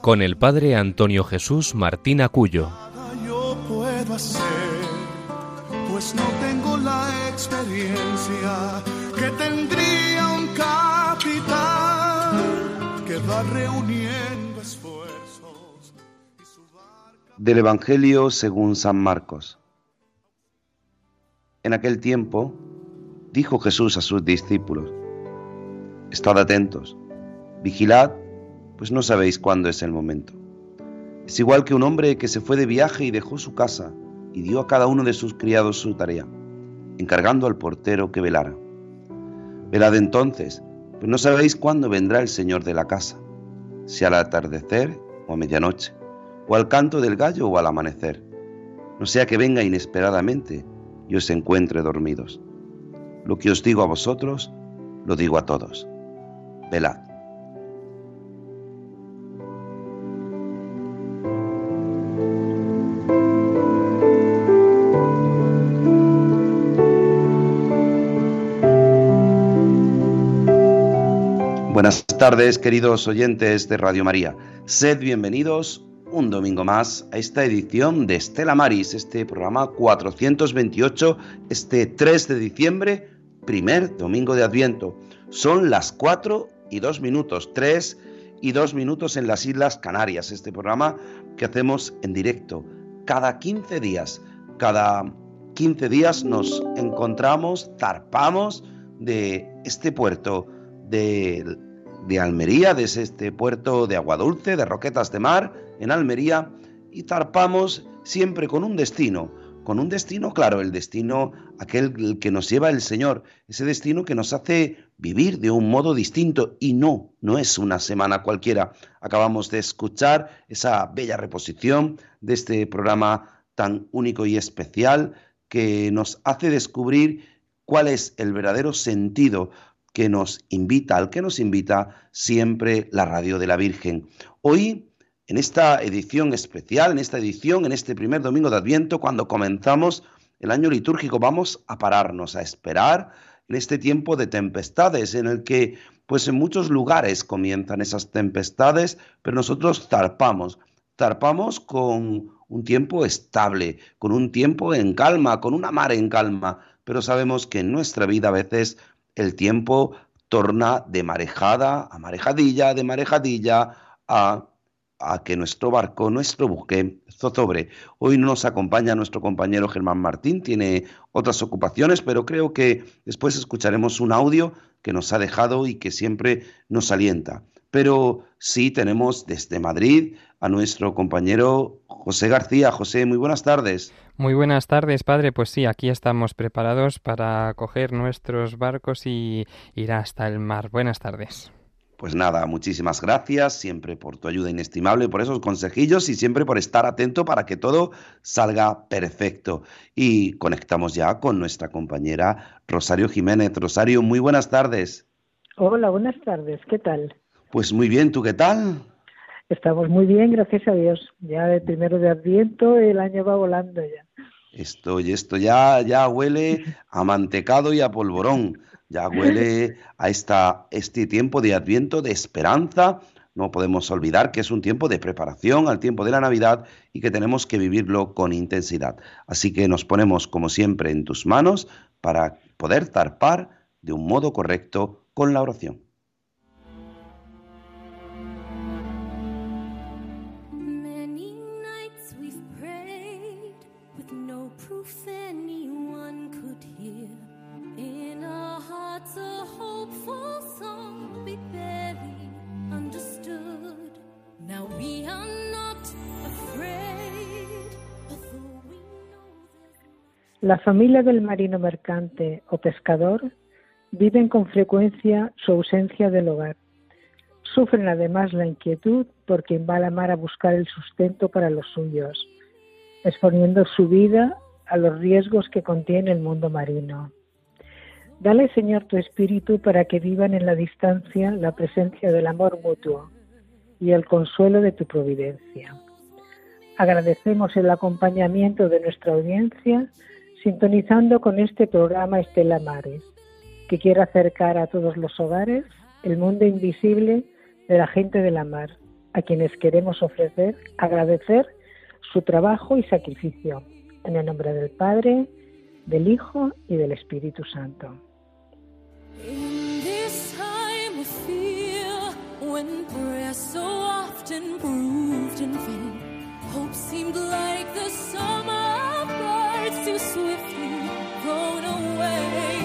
con el padre Antonio Jesús Martín Acuyo. Yo puedo hacer, pues no tengo la experiencia que tendría un capitán que va reuniendo esfuerzos. Del Evangelio según San Marcos. En aquel tiempo dijo Jesús a sus discípulos, Estad atentos, vigilad, pues no sabéis cuándo es el momento. Es igual que un hombre que se fue de viaje y dejó su casa y dio a cada uno de sus criados su tarea, encargando al portero que velara. Velad entonces, pues no sabéis cuándo vendrá el Señor de la casa, si al atardecer o a medianoche, o al canto del gallo o al amanecer, no sea que venga inesperadamente y os encuentre dormidos. Lo que os digo a vosotros, lo digo a todos. Velad. Buenas tardes, queridos oyentes de Radio María. Sed bienvenidos un domingo más a esta edición de Estela Maris, este programa 428, este 3 de diciembre, primer domingo de Adviento. Son las 4 y 2 minutos, 3 y 2 minutos en las Islas Canarias, este programa que hacemos en directo cada 15 días. Cada 15 días nos encontramos, zarpamos de este puerto de de Almería, desde este puerto de agua dulce, de Roquetas de Mar, en Almería, y zarpamos siempre con un destino, con un destino, claro, el destino aquel que nos lleva el Señor, ese destino que nos hace vivir de un modo distinto y no, no es una semana cualquiera. Acabamos de escuchar esa bella reposición de este programa tan único y especial que nos hace descubrir cuál es el verdadero sentido que nos invita, al que nos invita siempre la radio de la Virgen. Hoy, en esta edición especial, en esta edición, en este primer domingo de Adviento, cuando comenzamos el año litúrgico, vamos a pararnos, a esperar en este tiempo de tempestades, en el que, pues en muchos lugares comienzan esas tempestades, pero nosotros zarpamos, zarpamos con un tiempo estable, con un tiempo en calma, con una mar en calma, pero sabemos que en nuestra vida a veces el tiempo torna de marejada a marejadilla, de marejadilla a, a que nuestro barco, nuestro buque, zozobre. Hoy no nos acompaña nuestro compañero Germán Martín, tiene otras ocupaciones, pero creo que después escucharemos un audio que nos ha dejado y que siempre nos alienta. Pero sí tenemos desde Madrid a nuestro compañero José García. José, muy buenas tardes. Muy buenas tardes, padre. Pues sí, aquí estamos preparados para coger nuestros barcos y ir hasta el mar. Buenas tardes. Pues nada, muchísimas gracias siempre por tu ayuda inestimable, por esos consejillos y siempre por estar atento para que todo salga perfecto. Y conectamos ya con nuestra compañera Rosario Jiménez. Rosario, muy buenas tardes. Hola, buenas tardes. ¿Qué tal? Pues muy bien, ¿tú qué tal? Estamos muy bien, gracias a Dios. Ya de primero de Adviento el año va volando ya. Esto, esto ya, ya huele a mantecado y a polvorón, ya huele a esta, este tiempo de adviento, de esperanza. No podemos olvidar que es un tiempo de preparación al tiempo de la Navidad y que tenemos que vivirlo con intensidad. Así que nos ponemos, como siempre, en tus manos para poder zarpar de un modo correcto con la oración. La familia del marino mercante o pescador viven con frecuencia su ausencia del hogar. Sufren además la inquietud por quien va a la mar a buscar el sustento para los suyos, exponiendo su vida a los riesgos que contiene el mundo marino. Dale, Señor, tu espíritu para que vivan en la distancia la presencia del amor mutuo y el consuelo de tu providencia. Agradecemos el acompañamiento de nuestra audiencia sintonizando con este programa Estela Mares, que quiere acercar a todos los hogares el mundo invisible de la gente de la mar, a quienes queremos ofrecer, agradecer su trabajo y sacrificio. En el nombre del Padre, del Hijo y del Espíritu Santo. too swiftly blown away.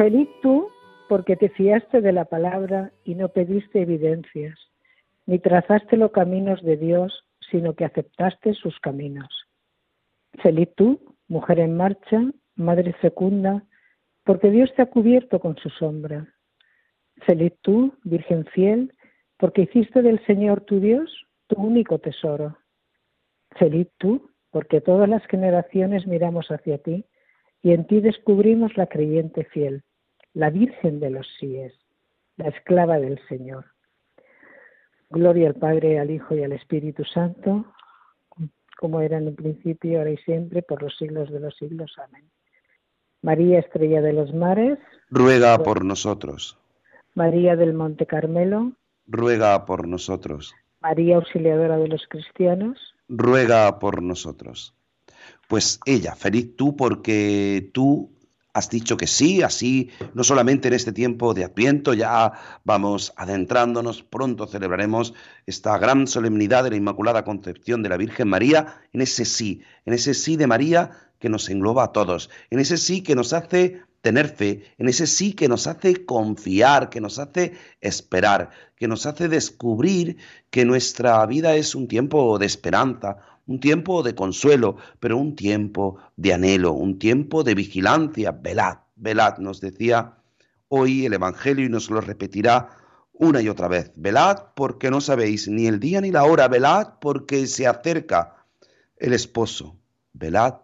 Feliz tú porque te fiaste de la palabra y no pediste evidencias, ni trazaste los caminos de Dios, sino que aceptaste sus caminos. Feliz tú, mujer en marcha, madre fecunda, porque Dios te ha cubierto con su sombra. Feliz tú, Virgen fiel, porque hiciste del Señor tu Dios tu único tesoro. Feliz tú, porque todas las generaciones miramos hacia ti y en ti descubrimos la creyente fiel la Virgen de los Síes, la esclava del Señor. Gloria al Padre, al Hijo y al Espíritu Santo, como era en un principio, ahora y siempre, por los siglos de los siglos. Amén. María Estrella de los Mares, ruega por nosotros. María del Monte Carmelo, ruega por nosotros. María Auxiliadora de los Cristianos, ruega por nosotros. Pues ella, feliz tú porque tú has dicho que sí, así no solamente en este tiempo de Adviento, ya vamos adentrándonos, pronto celebraremos esta gran solemnidad de la Inmaculada Concepción de la Virgen María, en ese sí, en ese sí de María que nos engloba a todos, en ese sí que nos hace tener fe, en ese sí que nos hace confiar, que nos hace esperar, que nos hace descubrir que nuestra vida es un tiempo de esperanza, un tiempo de consuelo, pero un tiempo de anhelo, un tiempo de vigilancia. Velad, velad, nos decía hoy el Evangelio y nos lo repetirá una y otra vez. Velad porque no sabéis ni el día ni la hora, velad porque se acerca el esposo. Velad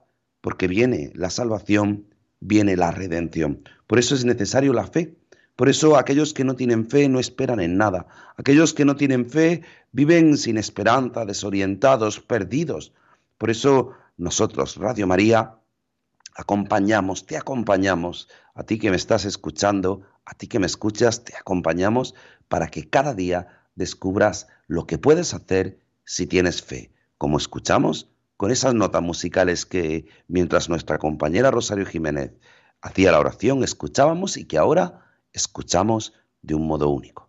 porque viene la salvación, viene la redención. Por eso es necesario la fe. Por eso aquellos que no tienen fe no esperan en nada. Aquellos que no tienen fe viven sin esperanza, desorientados, perdidos. Por eso nosotros, Radio María, acompañamos, te acompañamos, a ti que me estás escuchando, a ti que me escuchas, te acompañamos para que cada día descubras lo que puedes hacer si tienes fe, como escuchamos con esas notas musicales que mientras nuestra compañera Rosario Jiménez hacía la oración, escuchábamos y que ahora escuchamos de un modo único.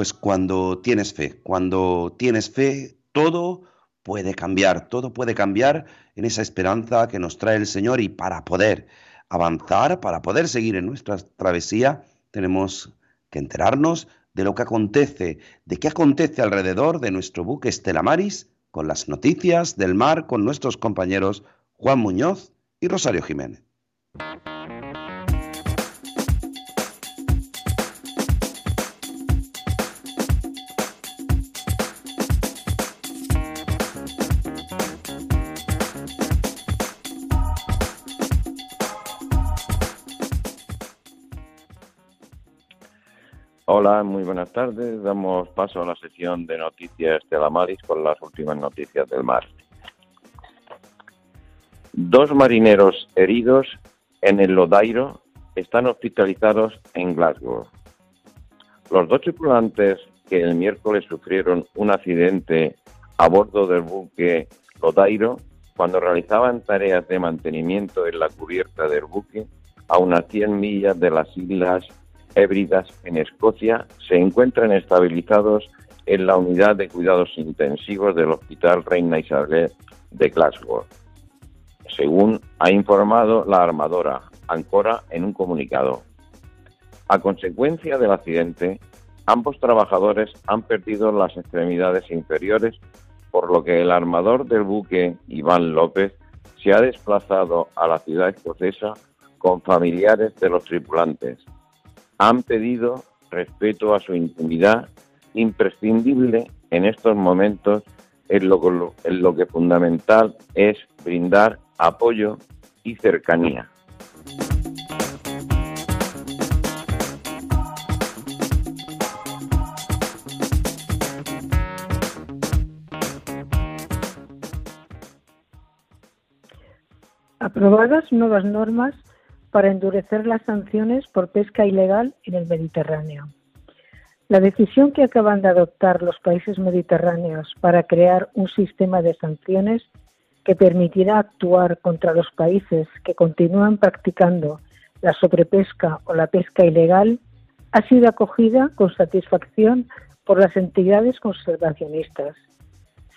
Pues cuando tienes fe, cuando tienes fe, todo puede cambiar, todo puede cambiar en esa esperanza que nos trae el Señor y para poder avanzar, para poder seguir en nuestra travesía, tenemos que enterarnos de lo que acontece, de qué acontece alrededor de nuestro buque Estela Maris, con las noticias del mar con nuestros compañeros Juan Muñoz y Rosario Jiménez. Hola, muy buenas tardes. Damos paso a la sesión de noticias de la Maris con las últimas noticias del mar. Dos marineros heridos en el Lodairo están hospitalizados en Glasgow. Los dos tripulantes que el miércoles sufrieron un accidente a bordo del buque Lodairo cuando realizaban tareas de mantenimiento en la cubierta del buque a unas 100 millas de las islas Hébridas en Escocia se encuentran estabilizados en la unidad de cuidados intensivos del Hospital Reina Isabel de Glasgow, según ha informado la armadora Ancora en un comunicado. A consecuencia del accidente, ambos trabajadores han perdido las extremidades inferiores, por lo que el armador del buque, Iván López, se ha desplazado a la ciudad escocesa con familiares de los tripulantes han pedido respeto a su intimidad imprescindible en estos momentos en lo, lo que fundamental es brindar apoyo y cercanía. Aprobadas nuevas normas para endurecer las sanciones por pesca ilegal en el Mediterráneo. La decisión que acaban de adoptar los países mediterráneos para crear un sistema de sanciones que permitirá actuar contra los países que continúan practicando la sobrepesca o la pesca ilegal ha sido acogida con satisfacción por las entidades conservacionistas.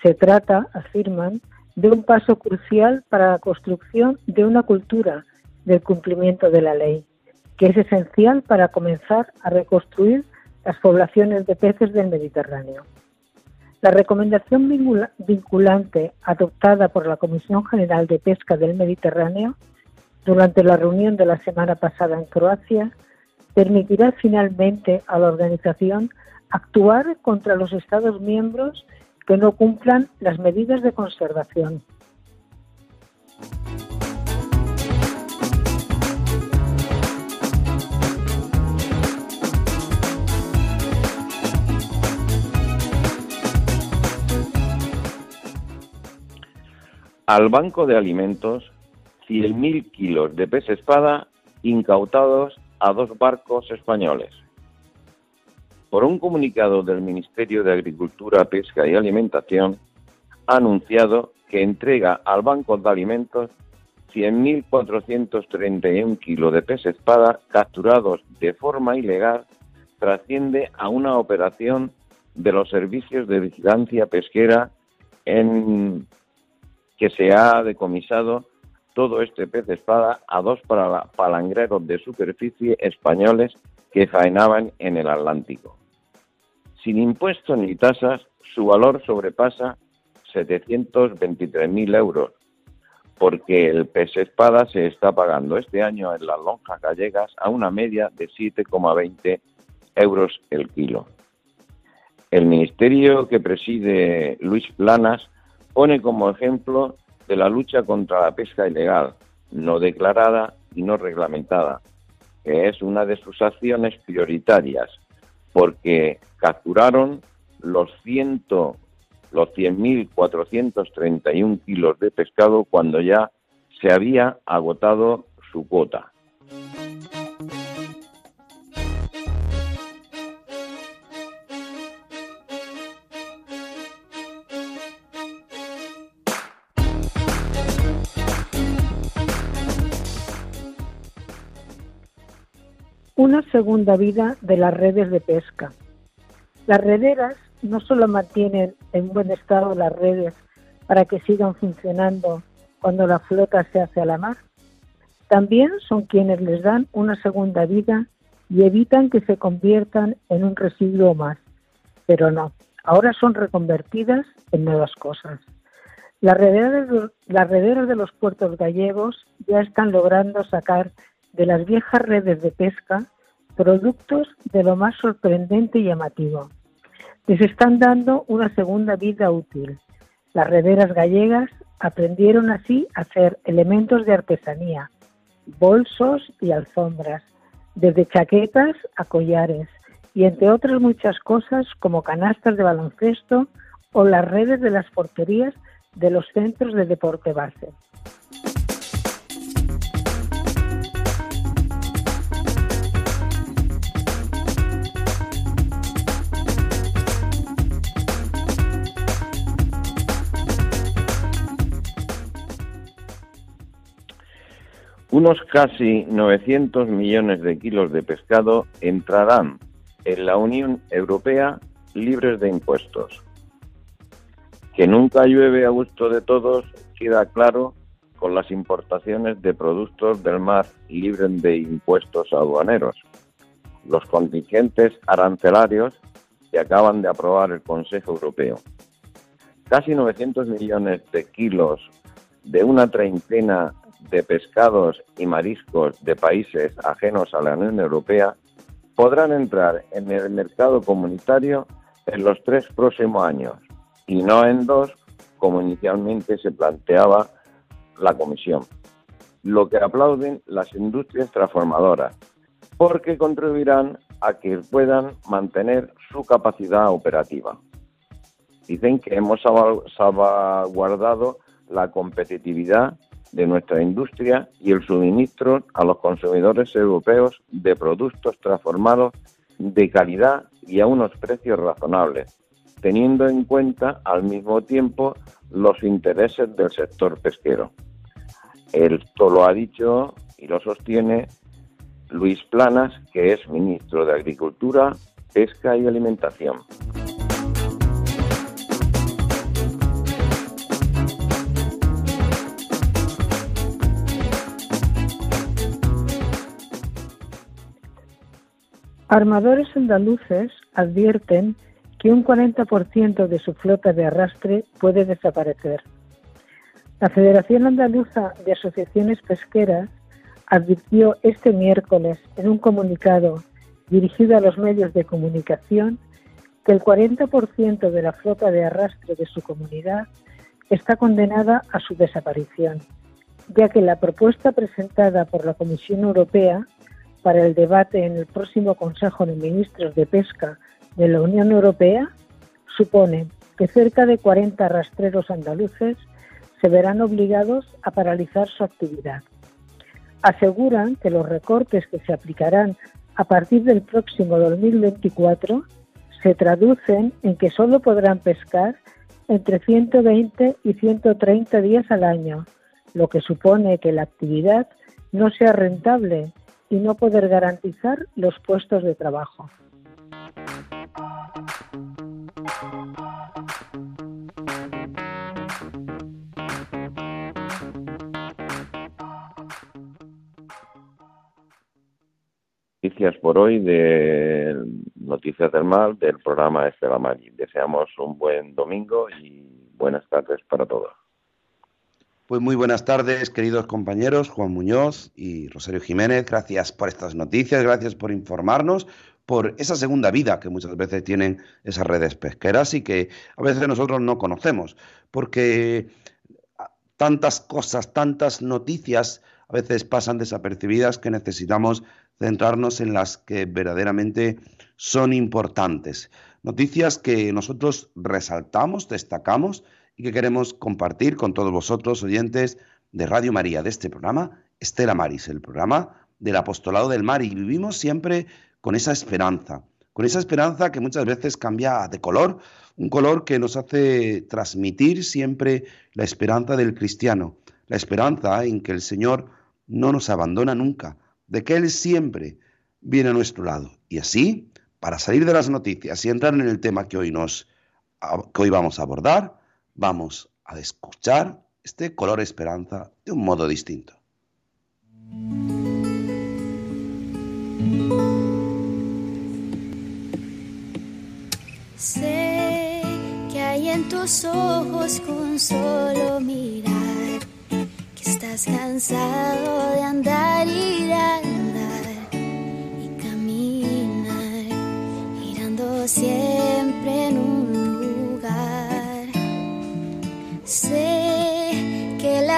Se trata, afirman, de un paso crucial para la construcción de una cultura del cumplimiento de la ley, que es esencial para comenzar a reconstruir las poblaciones de peces del Mediterráneo. La recomendación vinculante adoptada por la Comisión General de Pesca del Mediterráneo durante la reunión de la semana pasada en Croacia permitirá finalmente a la organización actuar contra los Estados miembros que no cumplan las medidas de conservación. Al Banco de Alimentos 100.000 kilos de pez espada incautados a dos barcos españoles. Por un comunicado del Ministerio de Agricultura, Pesca y Alimentación, ha anunciado que entrega al Banco de Alimentos 100.431 kilos de pez espada capturados de forma ilegal trasciende a una operación de los servicios de vigilancia pesquera en que se ha decomisado todo este pez espada a dos palangreros de superficie españoles que faenaban en el Atlántico. Sin impuestos ni tasas, su valor sobrepasa 723.000 euros, porque el pez espada se está pagando este año en las lonjas gallegas a una media de 7,20 euros el kilo. El ministerio que preside Luis Planas pone como ejemplo de la lucha contra la pesca ilegal, no declarada y no reglamentada, que es una de sus acciones prioritarias, porque capturaron los ciento los 100.431 kilos de pescado cuando ya se había agotado su cuota. Una segunda vida de las redes de pesca. Las rederas no solo mantienen en buen estado las redes para que sigan funcionando cuando la flota se hace a la mar, también son quienes les dan una segunda vida y evitan que se conviertan en un residuo más. Pero no, ahora son reconvertidas en nuevas cosas. Las rederas, las rederas de los puertos gallegos ya están logrando sacar de las viejas redes de pesca productos de lo más sorprendente y llamativo. Les están dando una segunda vida útil. Las rederas gallegas aprendieron así a hacer elementos de artesanía, bolsos y alfombras, desde chaquetas a collares, y entre otras muchas cosas como canastas de baloncesto o las redes de las porterías de los centros de deporte base. Unos casi 900 millones de kilos de pescado entrarán en la Unión Europea libres de impuestos. Que nunca llueve a gusto de todos queda claro con las importaciones de productos del mar libres de impuestos aduaneros. Los contingentes arancelarios que acaban de aprobar el Consejo Europeo. Casi 900 millones de kilos de una treintena de pescados y mariscos de países ajenos a la Unión Europea podrán entrar en el mercado comunitario en los tres próximos años y no en dos, como inicialmente se planteaba la comisión, lo que aplauden las industrias transformadoras, porque contribuirán a que puedan mantener su capacidad operativa. Dicen que hemos salvaguardado la competitividad de nuestra industria y el suministro a los consumidores europeos de productos transformados de calidad y a unos precios razonables, teniendo en cuenta al mismo tiempo los intereses del sector pesquero. Esto lo ha dicho y lo sostiene Luis Planas, que es ministro de Agricultura, Pesca y Alimentación. Armadores andaluces advierten que un 40% de su flota de arrastre puede desaparecer. La Federación Andaluza de Asociaciones Pesqueras advirtió este miércoles en un comunicado dirigido a los medios de comunicación que el 40% de la flota de arrastre de su comunidad está condenada a su desaparición, ya que la propuesta presentada por la Comisión Europea para el debate en el próximo Consejo de Ministros de Pesca de la Unión Europea supone que cerca de 40 rastreros andaluces se verán obligados a paralizar su actividad. Aseguran que los recortes que se aplicarán a partir del próximo 2024 se traducen en que solo podrán pescar entre 120 y 130 días al año, lo que supone que la actividad no sea rentable y no poder garantizar los puestos de trabajo. Noticias por hoy de Noticias del Mar del programa Estela Maggi. Deseamos un buen domingo y buenas tardes para todos. Pues muy buenas tardes, queridos compañeros, Juan Muñoz y Rosario Jiménez. Gracias por estas noticias, gracias por informarnos, por esa segunda vida que muchas veces tienen esas redes pesqueras y que a veces nosotros no conocemos, porque tantas cosas, tantas noticias a veces pasan desapercibidas que necesitamos centrarnos en las que verdaderamente son importantes. Noticias que nosotros resaltamos, destacamos y que queremos compartir con todos vosotros, oyentes de Radio María, de este programa, Estela Maris, el programa del apostolado del mar. Y vivimos siempre con esa esperanza, con esa esperanza que muchas veces cambia de color, un color que nos hace transmitir siempre la esperanza del cristiano, la esperanza en que el Señor no nos abandona nunca, de que Él siempre viene a nuestro lado. Y así, para salir de las noticias y entrar en el tema que hoy, nos, que hoy vamos a abordar, vamos a escuchar este color esperanza de un modo distinto. Sé que hay en tus ojos con solo mirar que estás cansado de andar y de andar y caminar mirando siempre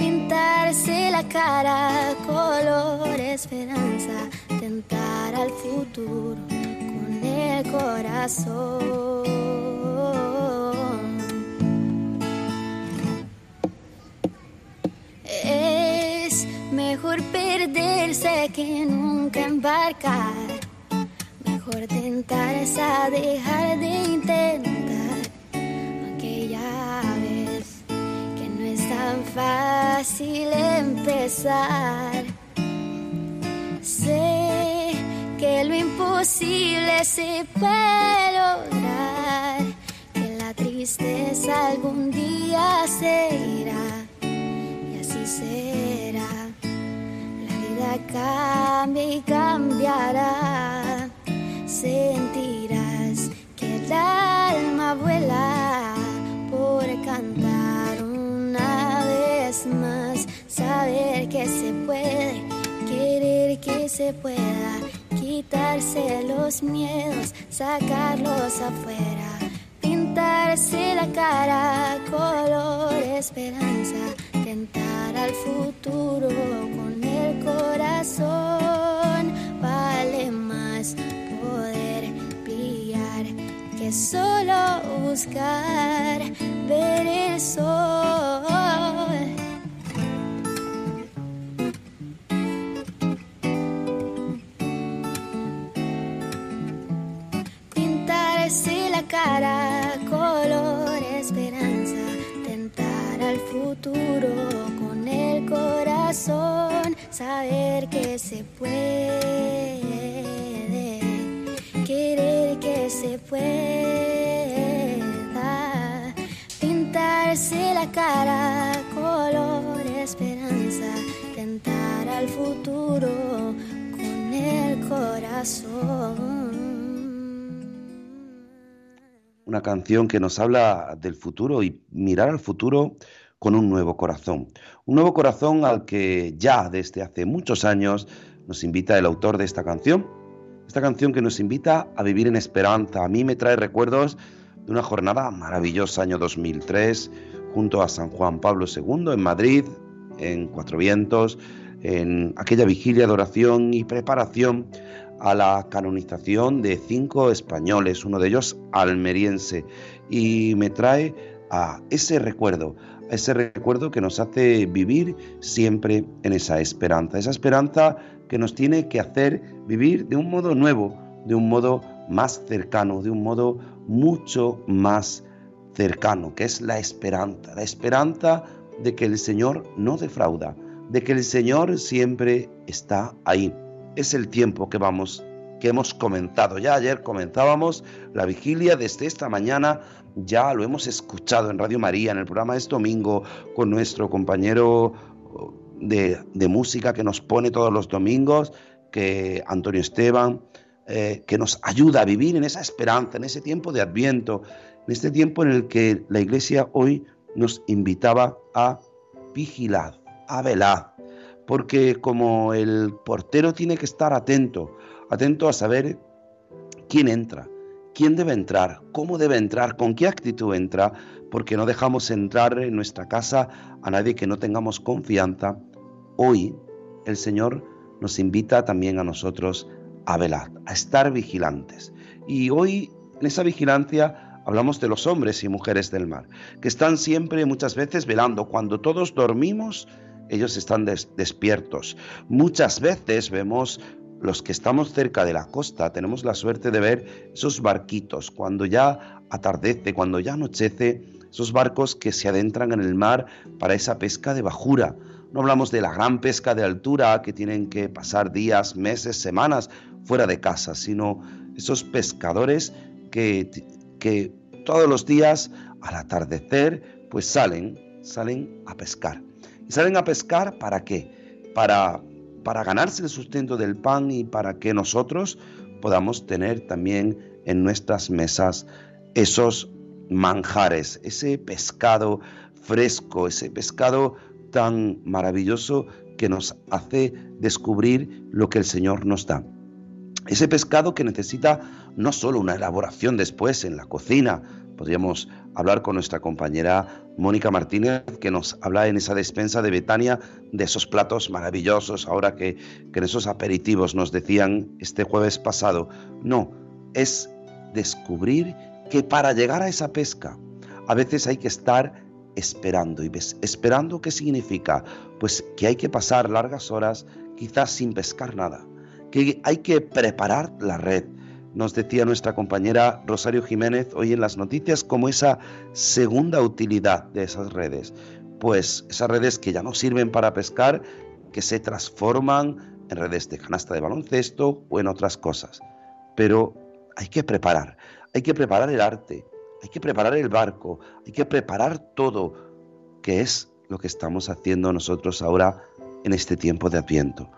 pintarse la cara color esperanza, tentar al futuro con el corazón. Es mejor perderse que nunca embarcar, mejor tentarse a dejar de intentar aquella tan fácil empezar. Sé que lo imposible se puede lograr, que la tristeza algún día se irá y así será. La vida cambia y cambiará, sentirás que el alma vuela más saber que se puede, querer que se pueda, quitarse los miedos, sacarlos afuera, pintarse la cara color esperanza, tentar al futuro con el corazón, vale más poder pillar que solo buscar ver el sol. Cara color esperanza, tentar al futuro con el corazón, saber que se puede, querer que se pueda, pintarse la cara color esperanza, tentar al futuro con el corazón una canción que nos habla del futuro y mirar al futuro con un nuevo corazón. Un nuevo corazón al que ya desde hace muchos años nos invita el autor de esta canción. Esta canción que nos invita a vivir en esperanza. A mí me trae recuerdos de una jornada maravillosa, año 2003, junto a San Juan Pablo II en Madrid, en Cuatro Vientos, en aquella vigilia de oración y preparación a la canonización de cinco españoles, uno de ellos almeriense, y me trae a ese recuerdo, a ese recuerdo que nos hace vivir siempre en esa esperanza, esa esperanza que nos tiene que hacer vivir de un modo nuevo, de un modo más cercano, de un modo mucho más cercano, que es la esperanza, la esperanza de que el Señor no defrauda, de que el Señor siempre está ahí es el tiempo que vamos que hemos comenzado. Ya ayer comenzábamos la vigilia desde esta mañana, ya lo hemos escuchado en Radio María, en el programa Es Domingo, con nuestro compañero de, música que nos pone todos los domingos, que Antonio Esteban, eh, que nos ayuda a vivir en esa esperanza, en ese tiempo de Adviento, en este tiempo en el que la Iglesia hoy nos invitaba a vigilar, a velar, porque como el portero tiene que estar atento, atento a saber quién entra, quién debe entrar, cómo debe entrar, con qué actitud entra, porque no dejamos entrar en nuestra casa a nadie que no tengamos confianza. Hoy el Señor nos invita también a nosotros a velar, a estar vigilantes. Y hoy en esa vigilancia hablamos de los hombres y mujeres del mar, que están siempre muchas veces velando. Cuando todos dormimos, ellos están despiertos. Muchas veces vemos los que estamos cerca de la costa, tenemos la suerte de ver esos barquitos cuando ya atardece, cuando ya anochece, esos barcos que se adentran en el mar para esa pesca de bajura. No hablamos de la gran pesca de altura que tienen que pasar días, meses, semanas fuera de casa, sino esos pescadores que, que todos los días al atardecer pues salen, salen a pescar. ¿Y salen a pescar para qué? Para, para ganarse el sustento del pan y para que nosotros podamos tener también en nuestras mesas esos manjares, ese pescado fresco, ese pescado tan maravilloso que nos hace descubrir lo que el Señor nos da. Ese pescado que necesita no solo una elaboración después en la cocina, podríamos hablar con nuestra compañera Mónica Martínez, que nos habla en esa despensa de Betania de esos platos maravillosos, ahora que, que en esos aperitivos nos decían este jueves pasado. No, es descubrir que para llegar a esa pesca a veces hay que estar esperando. ¿Y ves, esperando qué significa? Pues que hay que pasar largas horas quizás sin pescar nada, que hay que preparar la red, nos decía nuestra compañera Rosario Jiménez hoy en las noticias como esa segunda utilidad de esas redes. Pues esas redes que ya no sirven para pescar, que se transforman en redes de canasta de baloncesto o en otras cosas. Pero hay que preparar, hay que preparar el arte, hay que preparar el barco, hay que preparar todo, que es lo que estamos haciendo nosotros ahora en este tiempo de Adviento.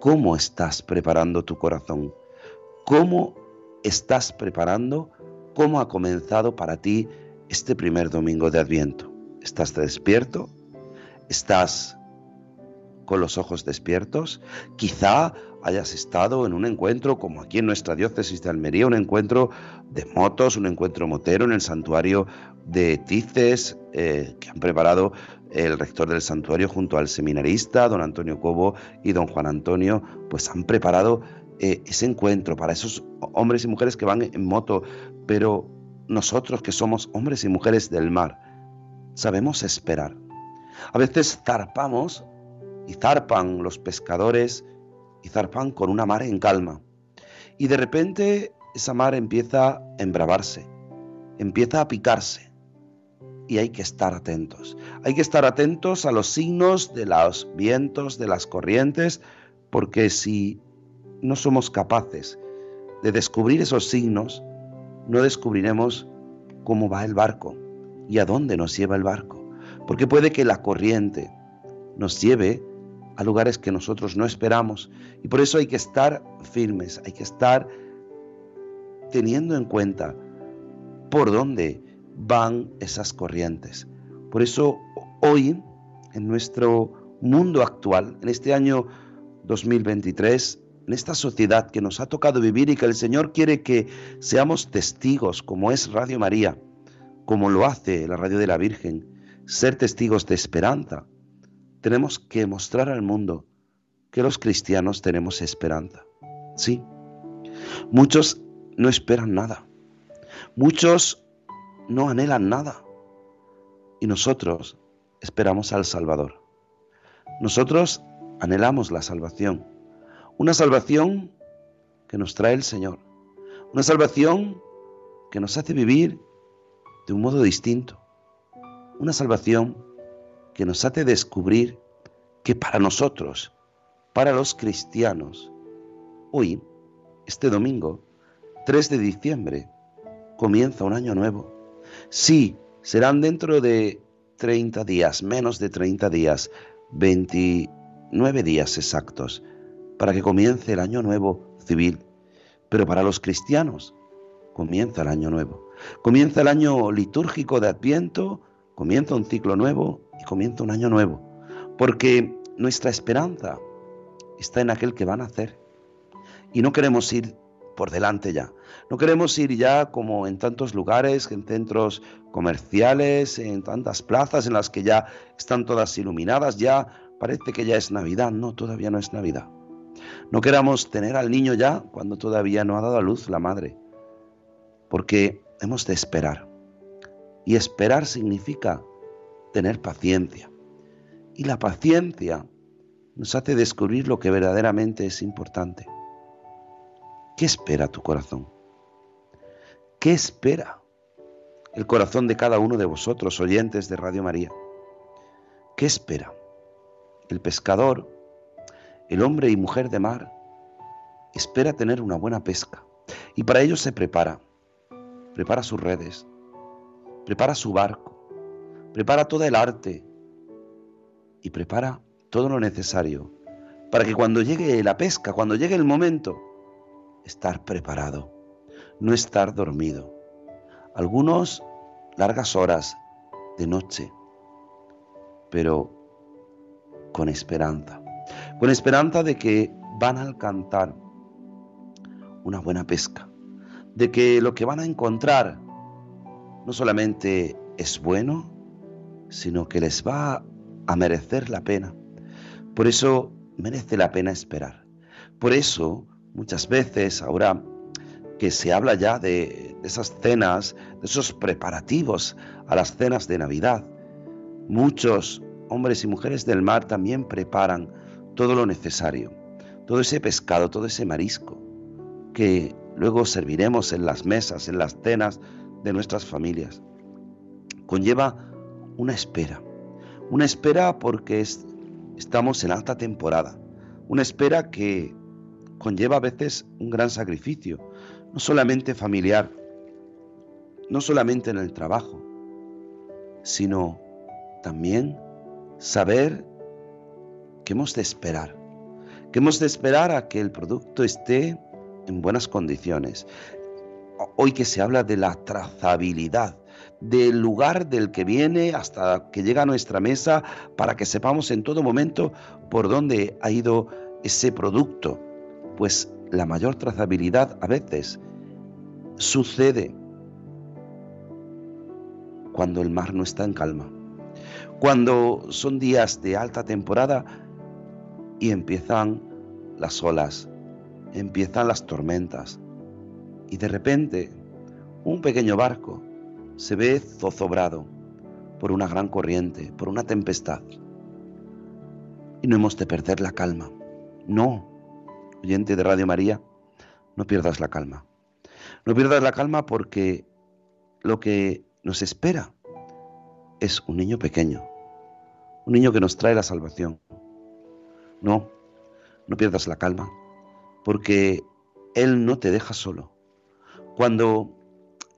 ¿Cómo estás preparando tu corazón? ¿Cómo estás preparando? ¿Cómo ha comenzado para ti este primer domingo de Adviento? ¿Estás despierto? ¿Estás con los ojos despiertos? Quizá hayas estado en un encuentro como aquí en nuestra diócesis de Almería, un encuentro de motos, un encuentro motero en el santuario de Tices eh, que han preparado el rector del santuario junto al seminarista, don Antonio Cobo y don Juan Antonio, pues han preparado eh, ese encuentro para esos hombres y mujeres que van en moto, pero nosotros que somos hombres y mujeres del mar, sabemos esperar. A veces zarpamos y zarpan los pescadores y zarpan con una mar en calma. Y de repente esa mar empieza a embravarse, empieza a picarse. Y hay que estar atentos. Hay que estar atentos a los signos de los vientos, de las corrientes, porque si no somos capaces de descubrir esos signos, no descubriremos cómo va el barco y a dónde nos lleva el barco. Porque puede que la corriente nos lleve a lugares que nosotros no esperamos. Y por eso hay que estar firmes, hay que estar teniendo en cuenta por dónde van esas corrientes. Por eso hoy, en nuestro mundo actual, en este año 2023, en esta sociedad que nos ha tocado vivir y que el Señor quiere que seamos testigos, como es Radio María, como lo hace la Radio de la Virgen, ser testigos de esperanza, tenemos que mostrar al mundo que los cristianos tenemos esperanza. Sí, muchos no esperan nada, muchos no anhelan nada. Y nosotros esperamos al Salvador. Nosotros anhelamos la salvación, una salvación que nos trae el Señor, una salvación que nos hace vivir de un modo distinto, una salvación que nos hace descubrir que para nosotros, para los cristianos, hoy, este domingo, 3 de diciembre, comienza un año nuevo. Sí, serán dentro de 30 días, menos de 30 días, 29 días exactos, para que comience el año nuevo civil. Pero para los cristianos comienza el año nuevo. Comienza el año litúrgico de Adviento, comienza un ciclo nuevo y comienza un año nuevo, porque nuestra esperanza está en aquel que va a nacer. Y no queremos ir por delante ya. No queremos ir ya como en tantos lugares, en centros comerciales, en tantas plazas en las que ya están todas iluminadas, ya parece que ya es Navidad. No, todavía no es Navidad. No queramos tener al niño ya cuando todavía no ha dado a luz la madre, porque hemos de esperar. Y esperar significa tener paciencia. Y la paciencia nos hace descubrir lo que verdaderamente es importante. ¿Qué espera tu corazón? ¿Qué espera el corazón de cada uno de vosotros, oyentes de Radio María? ¿Qué espera? El pescador, el hombre y mujer de mar, espera tener una buena pesca y para ello se prepara. Prepara sus redes, prepara su barco, prepara toda el arte y prepara todo lo necesario para que cuando llegue la pesca, cuando llegue el momento, estar preparado, no estar dormido. Algunos largas horas de noche, pero con esperanza, con esperanza de que van a alcanzar una buena pesca, de que lo que van a encontrar no solamente es bueno, sino que les va a merecer la pena. Por eso merece la pena esperar. Por eso muchas veces ahora que se habla ya de, esas cenas, de esos preparativos a las cenas de Navidad, muchos hombres y mujeres del mar también preparan todo lo necesario, todo ese pescado, todo ese marisco, que luego serviremos en las mesas, en las cenas de nuestras familias. Conlleva una espera, una espera porque estamos en alta temporada. Una espera que conlleva a veces un gran sacrificio, no solamente familiar, no solamente en el trabajo, sino también saber que hemos de esperar, que hemos de esperar a que el producto esté en buenas condiciones. Hoy que se habla de la trazabilidad, del lugar del que viene hasta que llega a nuestra mesa para que sepamos en todo momento por dónde ha ido ese producto Pues la mayor trazabilidad a veces sucede cuando el mar no está en calma, cuando son días de alta temporada y empiezan las olas, empiezan las tormentas y de repente un pequeño barco se ve zozobrado por una gran corriente, por una tempestad. Y no hemos de perder la calma. No, oyente de Radio María, no pierdas la calma. No pierdas la calma porque lo que nos espera es un niño pequeño, un niño que nos trae la salvación. No, no pierdas la calma porque Él no te deja solo. Cuando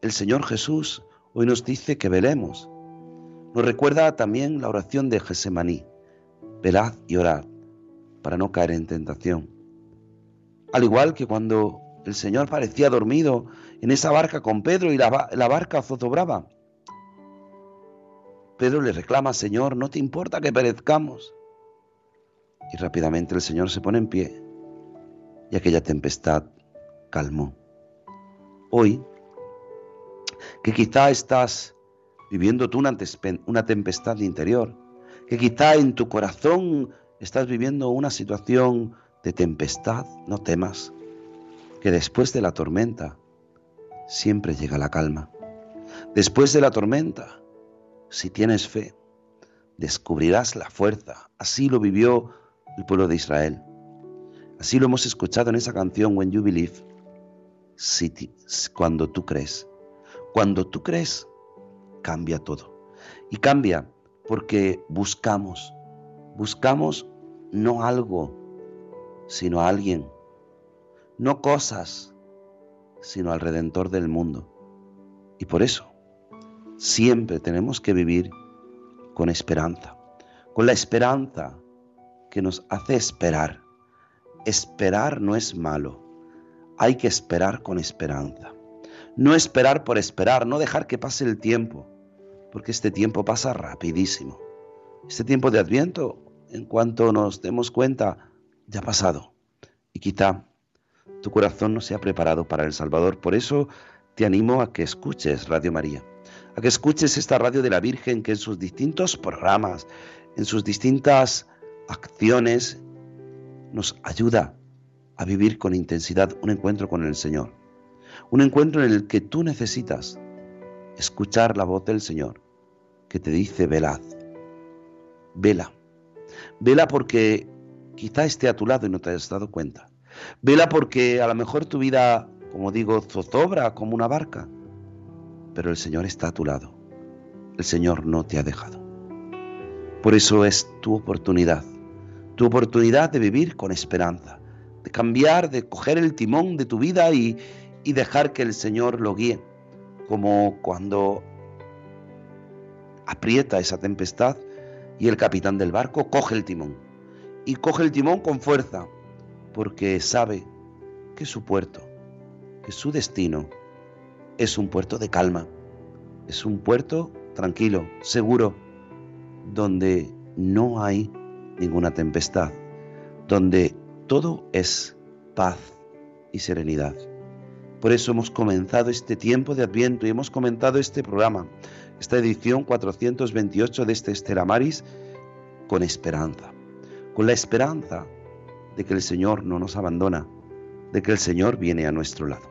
el Señor Jesús hoy nos dice que velemos, nos recuerda también la oración de Gesemaní, velad y orad para no caer en tentación. Al igual que cuando el Señor parecía dormido en esa barca con Pedro y la, la barca zozobraba. Pedro le reclama, Señor, ¿no te importa que perezcamos? Y rápidamente el Señor se pone en pie y aquella tempestad calmó. Hoy, que quizá estás viviendo tú una tempestad interior, que quizá en tu corazón estás viviendo una situación de tempestad, no temas, que después de la tormenta siempre llega la calma. Después de la tormenta, si tienes fe, descubrirás la fuerza. Así lo vivió el pueblo de Israel. Así lo hemos escuchado en esa canción When You Believe. cuando tú crees. Cuando tú crees, cambia todo. Y cambia porque buscamos, buscamos no algo, sino a alguien. No cosas, sino al Redentor del mundo. Y por eso, siempre tenemos que vivir con esperanza, con la esperanza nos hace esperar. Esperar no es malo, hay que esperar con esperanza. No esperar por esperar, no dejar que pase el tiempo, porque este tiempo pasa rapidísimo. Este tiempo de Adviento, en cuanto nos demos cuenta, ya ha pasado. Y quizá tu corazón no se ha preparado para el Salvador. Por eso te animo a que escuches Radio María, a que escuches esta radio de la Virgen que en sus distintos programas, en sus distintas acciones, nos ayuda a vivir con intensidad un encuentro con el Señor. Un encuentro en el que tú necesitas escuchar la voz del Señor que te dice velad. Vela. Vela porque quizá esté a tu lado y no te hayas dado cuenta. Vela porque a lo mejor tu vida, como digo, zozobra como una barca, pero el Señor está a tu lado. El Señor no te ha dejado. Por eso es tu oportunidad, tu oportunidad de vivir con esperanza, de cambiar, de coger el timón de tu vida y, y dejar que el Señor lo guíe, como cuando aprieta esa tempestad y el capitán del barco coge el timón. Y coge el timón con fuerza, porque sabe que su puerto, que su destino es un puerto de calma, es un puerto tranquilo, seguro, donde no hay ninguna tempestad, donde todo es paz y serenidad. Por eso hemos comenzado este tiempo de Adviento y hemos comentado este programa, esta edición 428 de este Estela Maris, con esperanza, con la esperanza de que el Señor no nos abandona, de que el Señor viene a nuestro lado.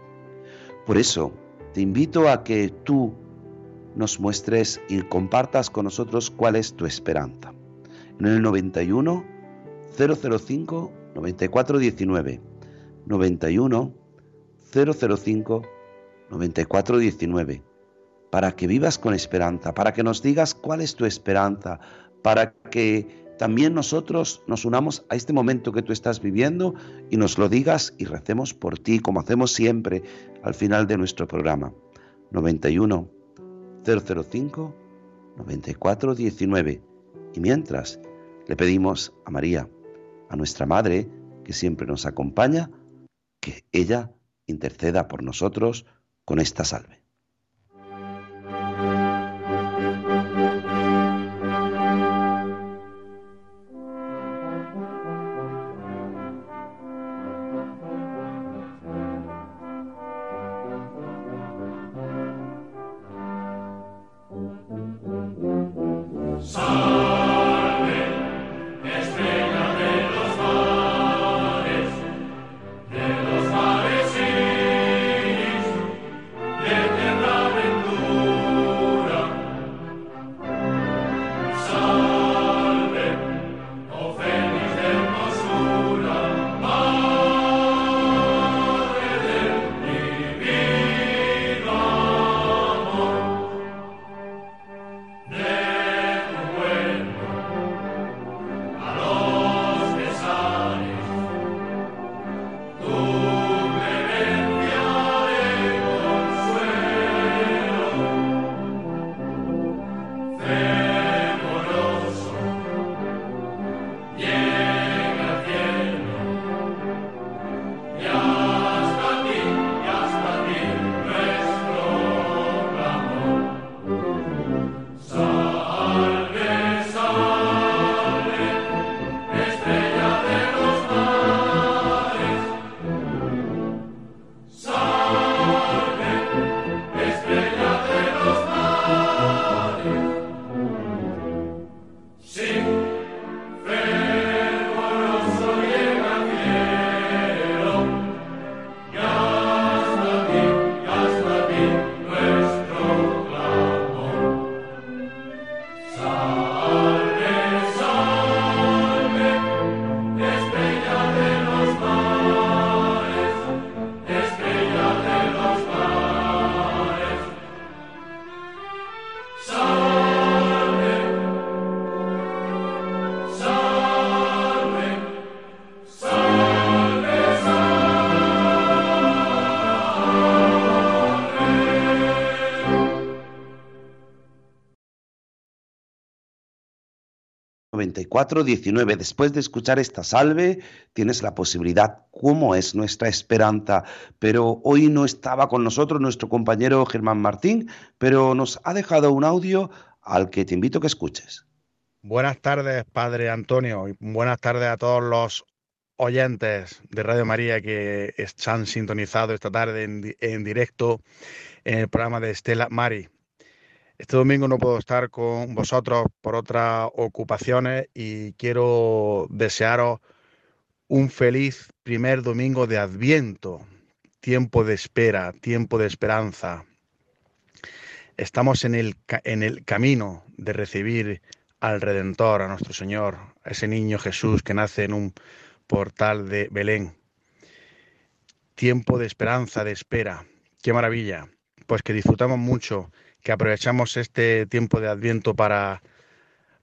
Por eso te invito a que tú nos muestres y compartas con nosotros cuál es tu esperanza. En el 91 005 9419 91 005 9419 para que vivas con esperanza, para que nos digas cuál es tu esperanza, para que también nosotros nos unamos a este momento que tú estás viviendo y nos lo digas y recemos por ti, como hacemos siempre al final de nuestro programa. 91 005 94 19. Y mientras le pedimos a María, a nuestra Madre, que siempre nos acompaña, que ella interceda por nosotros con esta salve. 9419. Después de escuchar esta salve, tienes la posibilidad, cómo es nuestra esperanza. Pero hoy no estaba con nosotros nuestro compañero Germán Martín, pero nos ha dejado un audio al que te invito a que escuches. Buenas tardes, Padre Antonio, y buenas tardes a todos los oyentes de Radio María que están sintonizados esta tarde en, en directo en el programa de Estela Mari. Este domingo no puedo estar con vosotros por otras ocupaciones y quiero desearos un feliz primer domingo de Adviento, tiempo de espera, tiempo de esperanza. Estamos en el, en el camino de recibir al Redentor, a nuestro Señor, a ese niño Jesús que nace en un portal de Belén. Tiempo de esperanza, de espera. Qué maravilla. Pues que disfrutamos mucho que aprovechamos este tiempo de Adviento para,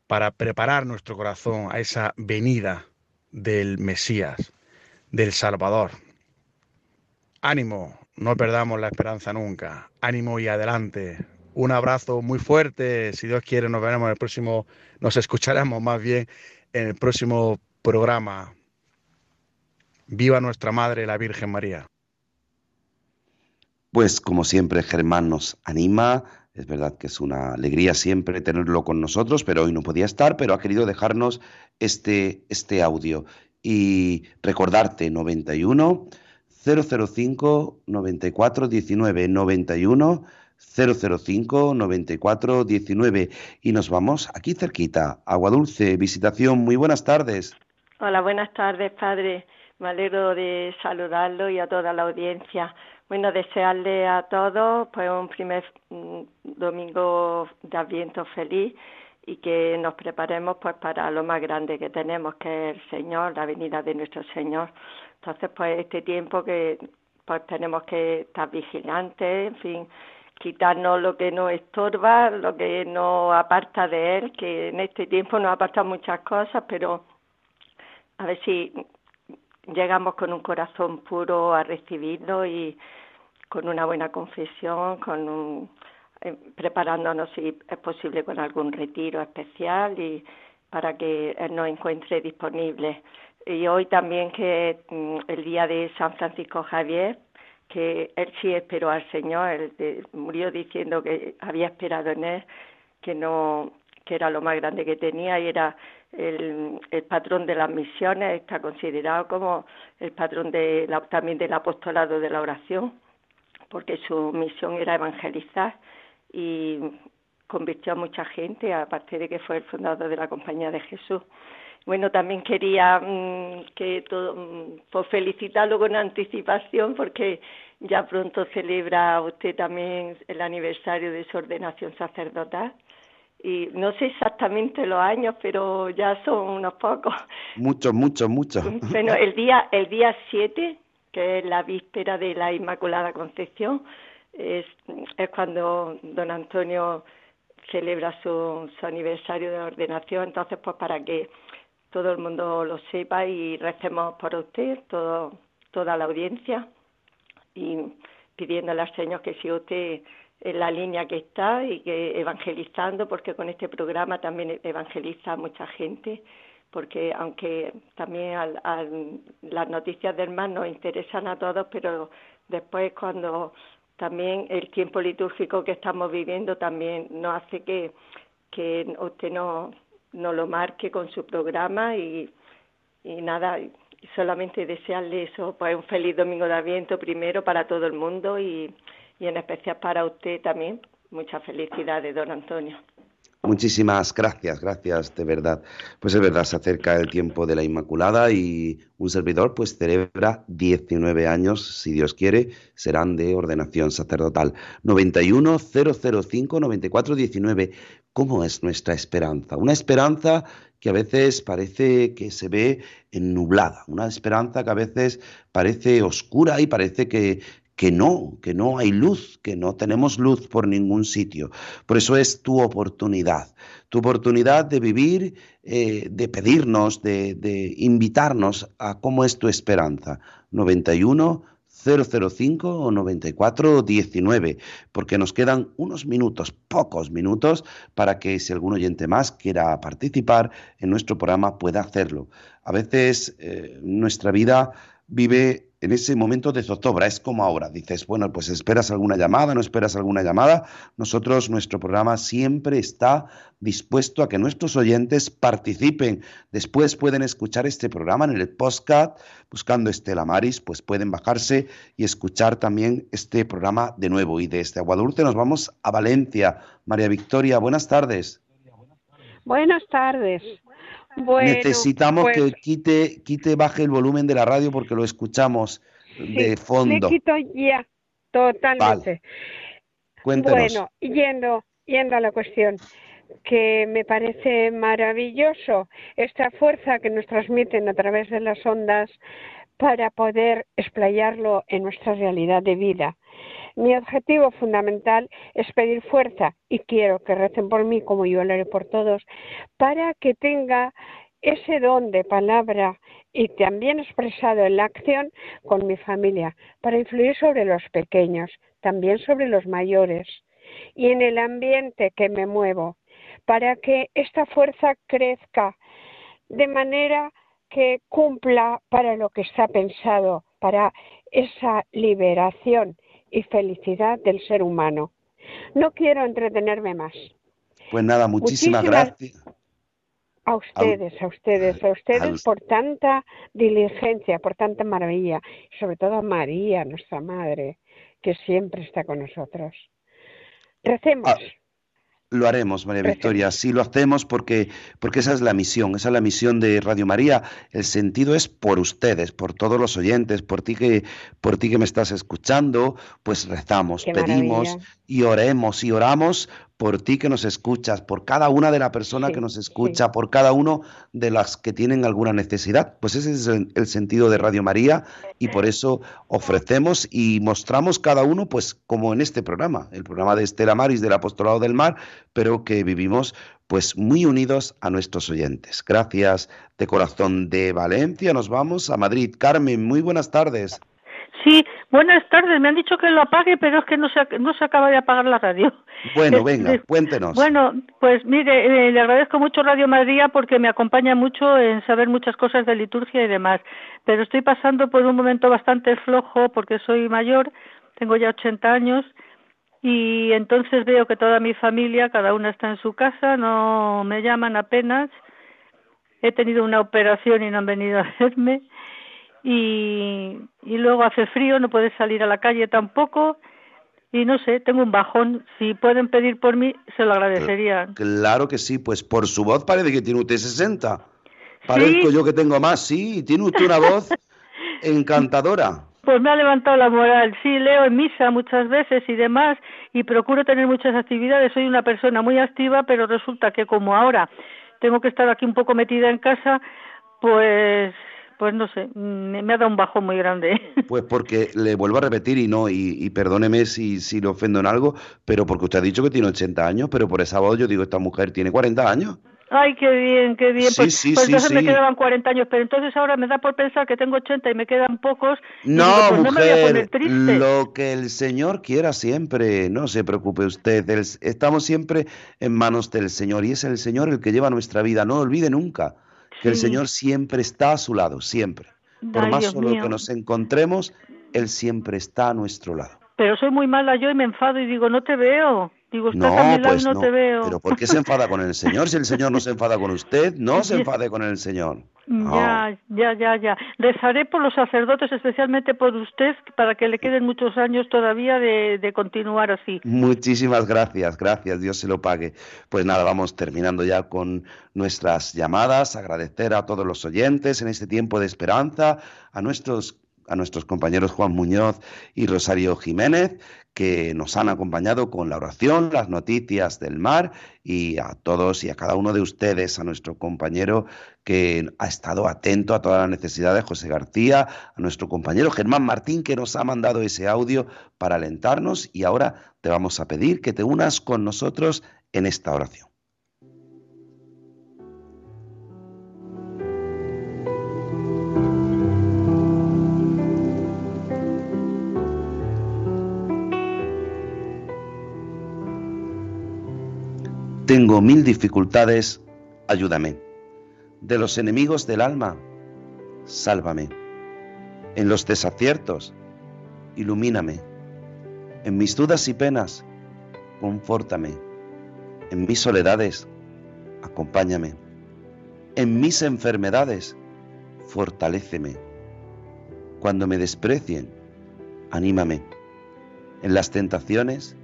para preparar nuestro corazón a esa venida del Mesías, del Salvador. Ánimo, no perdamos la esperanza nunca. Ánimo y adelante. Un abrazo muy fuerte. Si Dios quiere, nos veremos en el próximo, nos escucharemos más bien en el próximo programa. Viva nuestra Madre, la Virgen María. Pues como siempre, Germán nos anima es verdad que es una alegría siempre tenerlo con nosotros, pero hoy no podía estar, pero ha querido dejarnos este, este audio. Y recordarte, 91 005 94 19 91 005 94 19 y nos vamos aquí cerquita, Agua Dulce, visitación. Muy buenas tardes. Hola, buenas tardes, padre. Me alegro de saludarlo y a toda la audiencia. Bueno, desearle a todos pues un primer mm, domingo de Adviento feliz y que nos preparemos pues para lo más grande que tenemos, que es el Señor, la venida de nuestro Señor. Entonces, pues este tiempo que pues tenemos que estar vigilantes, en fin, quitarnos lo que nos estorba, lo que nos aparta de Él, que en este tiempo nos apartan muchas cosas, pero a ver si llegamos con un corazón puro a recibirlo y con una buena confesión, con un, eh, preparándonos si es posible con algún retiro especial y para que él nos encuentre disponible. Y hoy también que mm, el día de San Francisco Javier, que él sí esperó al Señor, él murió diciendo que había esperado en él, que no que era lo más grande que tenía y era el, el patrón de las misiones, está considerado como el patrón de también del apostolado de la oración, porque su misión era evangelizar y convirtió a mucha gente, aparte de que fue el fundador de la Compañía de Jesús. Bueno, también quería mm, que todo, mm, pues felicitarlo con anticipación porque ya pronto celebra usted también el aniversario de su ordenación sacerdotal y no sé exactamente los años, pero ya son unos pocos. Muchos, muchos, muchos. Bueno, el día el día 7, que es la víspera de la Inmaculada Concepción, es, es cuando don Antonio celebra su, su aniversario de ordenación, entonces pues para que todo el mundo lo sepa y recemos por usted, todo, toda la audiencia, y pidiéndole al Señor que si usted la línea que está y que evangelizando, porque con este programa también evangeliza a mucha gente, porque aunque también las noticias del mar nos interesan a todos, pero después cuando también el tiempo litúrgico que estamos viviendo también nos hace que, que usted no, no lo marque con su programa y, y nada, solamente desearle eso, pues un feliz domingo de Adviento primero para todo el mundo y y en especial para usted también. Muchas felicidades, don Antonio. Muchísimas gracias, gracias, de verdad. Pues es verdad, se acerca el tiempo de la Inmaculada y un servidor pues celebra 19 años, si Dios quiere, serán de ordenación sacerdotal. 91 005 94 19. ¿Cómo es nuestra esperanza? Una esperanza que a veces parece que se ve nublada, una esperanza que a veces parece oscura y parece que, que no, que no hay luz, que no tenemos luz por ningún sitio. Por eso es tu oportunidad, tu oportunidad de vivir, eh, de pedirnos, de, de, invitarnos a cómo es tu esperanza. 91 005 o 94 19, porque nos quedan unos minutos, pocos minutos, para que si algún oyente más quiera participar en nuestro programa pueda hacerlo. A veces eh, nuestra vida vive en ese momento de zozobra, es como ahora, dices, bueno, pues esperas alguna llamada, no esperas alguna llamada. Nosotros, nuestro programa siempre está dispuesto a que nuestros oyentes participen. Después pueden escuchar este programa en el podcast, buscando Estela Maris, pues pueden bajarse y escuchar también este programa de nuevo. Y desde Aguadulce nos vamos a Valencia. María Victoria, buenas tardes. Buenas tardes. Necesitamos que pues quite, quite, baje el volumen de la radio porque lo escuchamos de fondo. Quito ya, totalmente. Bueno, yendo, yendo a la cuestión, que me parece maravilloso esta fuerza que nos transmiten a través de las ondas para poder explayarlo en nuestra realidad de vida. Mi objetivo fundamental es pedir fuerza y quiero que recen por mí como yo lo haré por todos para que tenga ese don de palabra y también expresado en la acción con mi familia para influir sobre los pequeños, también sobre los mayores y en el ambiente que me muevo para que esta fuerza crezca de manera que cumpla para lo que está pensado, para esa liberación y felicidad del ser humano. No quiero entretenerme más. Pues nada, muchísimas, gracias. A ustedes, a ustedes, a ustedes por tanta diligencia, por tanta maravilla, sobre todo a María, nuestra Madre, que siempre está con nosotros. Recemos. Ah, lo haremos, María Victoria. Sí, lo hacemos porque, porque esa es la misión, esa es la misión de Radio María. El sentido es por ustedes, por todos los oyentes, por ti que, por ti que me estás escuchando, pues rezamos, pedimos y oremos y oramos por ti que nos escuchas, por cada una de la persona que nos escucha, por cada uno de las que tienen alguna necesidad. Pues ese es el, sentido de Radio María y por eso ofrecemos y mostramos cada uno, pues como en este programa, el programa de Estela Maris del Apostolado del Mar, pero que vivimos pues muy unidos a nuestros oyentes. Gracias de corazón de Valencia. Nos vamos a Madrid. Carmen, muy buenas tardes. Sí, buenas tardes. Me han dicho que lo apague, pero es que no se, no se acaba de apagar la radio. Bueno, venga, cuéntenos. Bueno, pues mire, eh, le agradezco mucho Radio María porque me acompaña mucho en saber muchas cosas de liturgia y demás. Pero estoy pasando por un momento bastante flojo porque soy mayor, tengo ya 80 años y entonces veo que toda mi familia, cada una está en su casa, no me llaman apenas. He tenido una operación y no han venido a verme y, y luego hace frío, no puedes salir a la calle tampoco y no sé, tengo un bajón. Si pueden pedir por mí, se lo agradecería. Claro que sí, pues por su voz parece que tiene usted 60. Parezco yo que tengo más, sí, tiene usted una voz encantadora. Pues me ha levantado la moral. Sí, leo en misa muchas veces y demás y procuro tener muchas actividades. Soy una persona muy activa, pero resulta que como ahora tengo que estar aquí un poco metida en casa, pues pues no sé, me, ha dado un bajo muy grande. Pues porque le vuelvo a repetir y no, y, perdóneme si, si le ofendo en algo, pero porque usted ha dicho que tiene 80 años, pero por esa voz yo digo, esta mujer tiene 40 años. Ay, qué bien, qué bien. pues, pues entonces me quedaban 40 años, pero entonces ahora me da por pensar que tengo 80 y me quedan pocos. No, pues mujer, no me voy a poner triste. lo que el Señor quiera siempre, no se preocupe usted. estamos siempre en manos del Señor y es el Señor el que lleva nuestra vida, no olvide nunca que el Señor siempre está a su lado, siempre. Por más solo que nos encontremos, Él siempre está a nuestro lado. Pero soy muy mala yo y me enfado y digo, no te veo. Digo, no, a mi lado pues no, te veo. Pero ¿por qué se enfada con el Señor? Si el Señor no se enfada con usted, no se enfade con el Señor. Ya, ya, ya, ya. Rezaré por los sacerdotes, especialmente por usted, para que le queden muchos años todavía de, de continuar así. Muchísimas gracias, gracias, Dios se lo pague. Pues nada, vamos terminando ya con nuestras llamadas, agradecer a todos los oyentes en este tiempo de esperanza, a nuestros a nuestros compañeros Juan Muñoz y Rosario Jiménez, que nos han acompañado con la oración, las noticias del mar, y a todos y a cada uno de ustedes, a nuestro compañero que ha estado atento a todas las necesidades, José García, a nuestro compañero Germán Martín, que nos ha mandado ese audio para alentarnos, y ahora te vamos a pedir que te unas con nosotros en esta oración. Tengo mil dificultades, ayúdame. De los enemigos del alma, sálvame. En los desaciertos, ilumíname. En mis dudas y penas, confórtame. En mis soledades, acompáñame. En mis enfermedades, fortaléceme. Cuando me desprecien, anímame. En las tentaciones,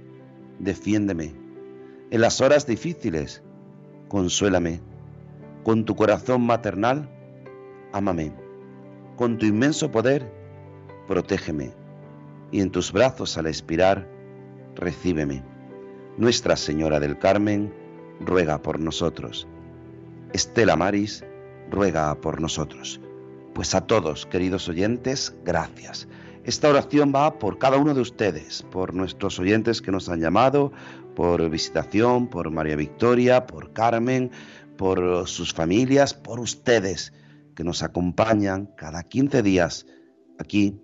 defiéndeme. En las horas difíciles, consuélame. Con tu corazón maternal, ámame. Con tu inmenso poder, protégeme. Y en tus brazos al expirar, recíbeme. Nuestra Señora del Carmen, ruega por nosotros. Estela Maris, ruega por nosotros. Pues a todos, queridos oyentes, gracias. Esta oración va por cada uno de ustedes, por nuestros oyentes que nos han llamado, por visitación, por María Victoria, por Carmen, por sus familias, por ustedes que nos acompañan cada 15 días aquí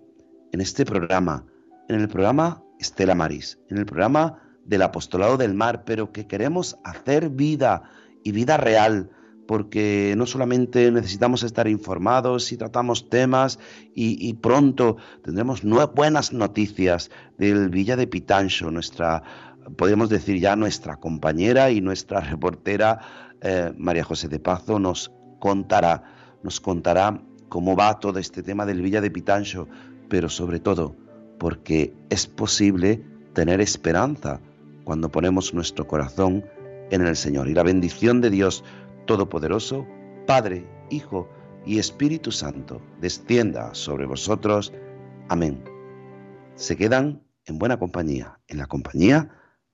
en este programa, en el programa Estela Maris, en el programa del Apostolado del Mar, pero que queremos hacer vida y vida real porque no solamente necesitamos estar informados si tratamos temas y, pronto tendremos buenas noticias del Villa de Pitancho, nuestra, podemos decir ya nuestra compañera y nuestra reportera eh, María José de Pazo nos contará, nos contará cómo va todo este tema del Villa de Pitancho, pero sobre todo porque es posible tener esperanza cuando ponemos nuestro corazón en el Señor. Y la bendición de Dios Todopoderoso, Padre, Hijo y Espíritu Santo, descienda sobre vosotros. Amén. Se quedan en buena compañía, en la compañía